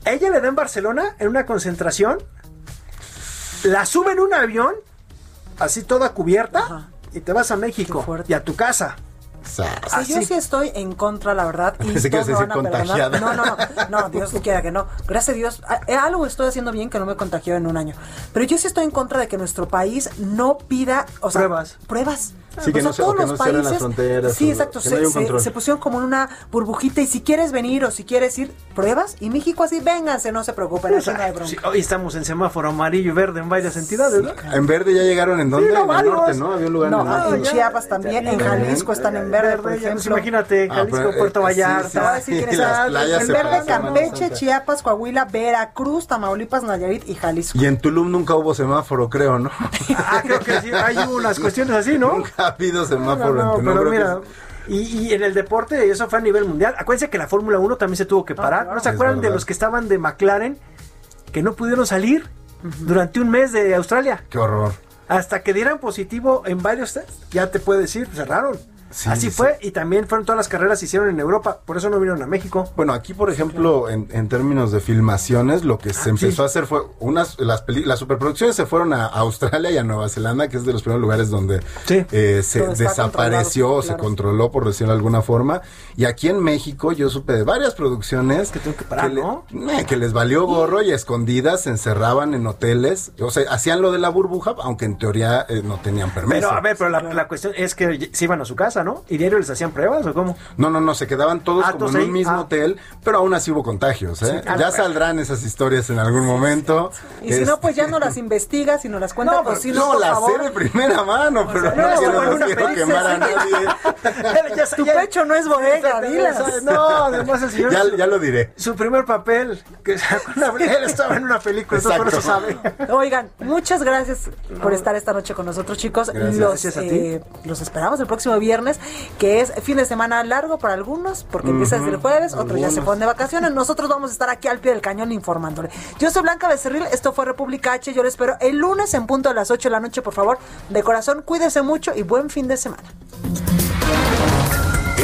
Ella le da en Barcelona en una concentración, la sube en un avión, así toda cubierta, y te vas a México y a tu casa. Sí, yo sí estoy en contra, la verdad. Y Pensé que ibas a me decir van a perdonar. contagiada. No, no, no, no, Dios quiera que no. Gracias a Dios. eh, Algo estoy haciendo bien que no me contagió en un año. Pero yo sí estoy en contra de que nuestro país no pida o sea, Pruebas. Pruebas. Sí, que O sea, no se, o todos que los no cierren las países- fronteras. Sí, o- exacto. Se, pusieron como en una burbujita y si quieres venir o si quieres ir, pruebas. Y México así, vénganse, no se preocupen, aquí no hay bronca. Sí, hoy estamos en semáforo amarillo y verde en varias entidades, ¿no? En verde ya llegaron en dónde? Sí, no, en el norte, ¿no? Había un lugar No, en el norte. en Chiapas también, en Jalisco están en verde, por pues ejemplo. imagínate, Ah, Jalisco, pero, eh, Puerto sí, Vallarta. en verde Campeche. Chiapas, Coahuila, Veracruz, Tamaulipas, Nayarit y Jalisco. Y en Tulum nunca hubo semáforo, creo, ¿no? Ah, creo que sí, hay unas cuestiones así, ¿no? ha habido semáforo No, no, en Tulum. pero que mira, y, y en el deporte, eso fue a nivel mundial. Acuérdense que la Fórmula 1 también se tuvo que parar. ¿No se acuerdan de los que estaban de McLaren que no pudieron salir durante un mes de Australia? Qué horror. Hasta que dieran positivo en varios test, ya te puedes decir, cerraron. Sí, Así sí, fue, y también fueron todas las carreras se hicieron en Europa, por eso no vinieron a México. Bueno, aquí, por ejemplo, en, en términos de filmaciones, lo que Ah, se empezó a hacer fue unas las, peli- las superproducciones se fueron a Australia y a Nueva Zelanda, que es de los primeros lugares donde eh, se desapareció o se controló, por decirlo de alguna forma. Y aquí en México yo supe de varias producciones que, parar, le- ¿no? eh, que les valió gorro y a escondidas se encerraban en hoteles. O sea, hacían lo de la burbuja, aunque en teoría eh, no tenían permiso. Pero a ver, pero la, la cuestión es que se iban a su casa, ¿no? Y diario les hacían pruebas o cómo? No, no, no, se quedaban todos Ah, como en un mismo Ah. hotel, pero aún así hubo contagios, ¿eh? Sí, ya saldrán esas historias en algún momento. Y si no, pues ya no las investigas y no las cuentas, No, pues pero sí, no, no, por la favor. sé de primera mano, pero sea, no, no, quiero, no quemar a nadie. Ya- Tu ya- pecho no es bodega, dilas. No, además el señor. Ya, ya lo diré. Su primer papel, que él estaba en una película, eso sabe. Oigan, muchas gracias por estar esta noche con nosotros, chicos. Gracias. Los, Gracias a ti. eh, los esperamos el próximo viernes, que es fin de semana largo para algunos, porque empieza desde el jueves, otros ya se ponen de vacaciones. Nosotros vamos a estar aquí al pie del cañón informándole. Yo soy Blanca Becerril, esto fue República H. Yo les espero el lunes en punto a las 8 de la noche, por favor. De corazón, cuídese mucho y buen fin de semana.